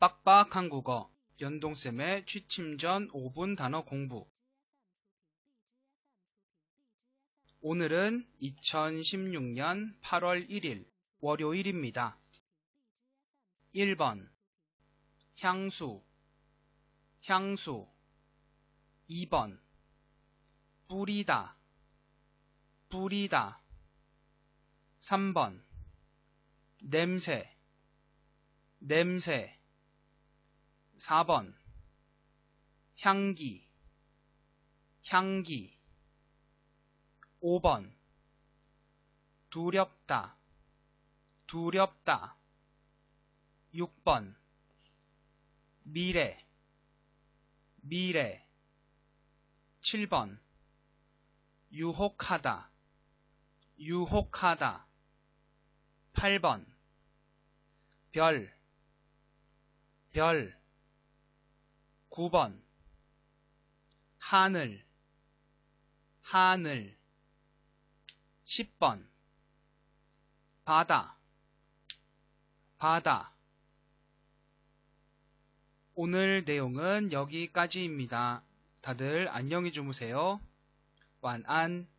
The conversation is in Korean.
빡빡 한 국어 연동쌤의 취침 전 5분 단어 공부. 오늘은 2016년 8월 1일 월요일입니다. 1번. 향수. 향수. 2번. 뿌리다. 뿌리다. 3번. 냄새. 냄새 4번. 향기. 향기. 5번. 두렵다. 두렵다. 6번. 미래. 미래. 7번. 유혹하다. 유혹하다. 8번. 별, 별 9번. 하늘, 하늘. 10번. 바다, 바다. 오늘 내용은 여기까지입니다. 다들 안녕히 주무세요.晚安。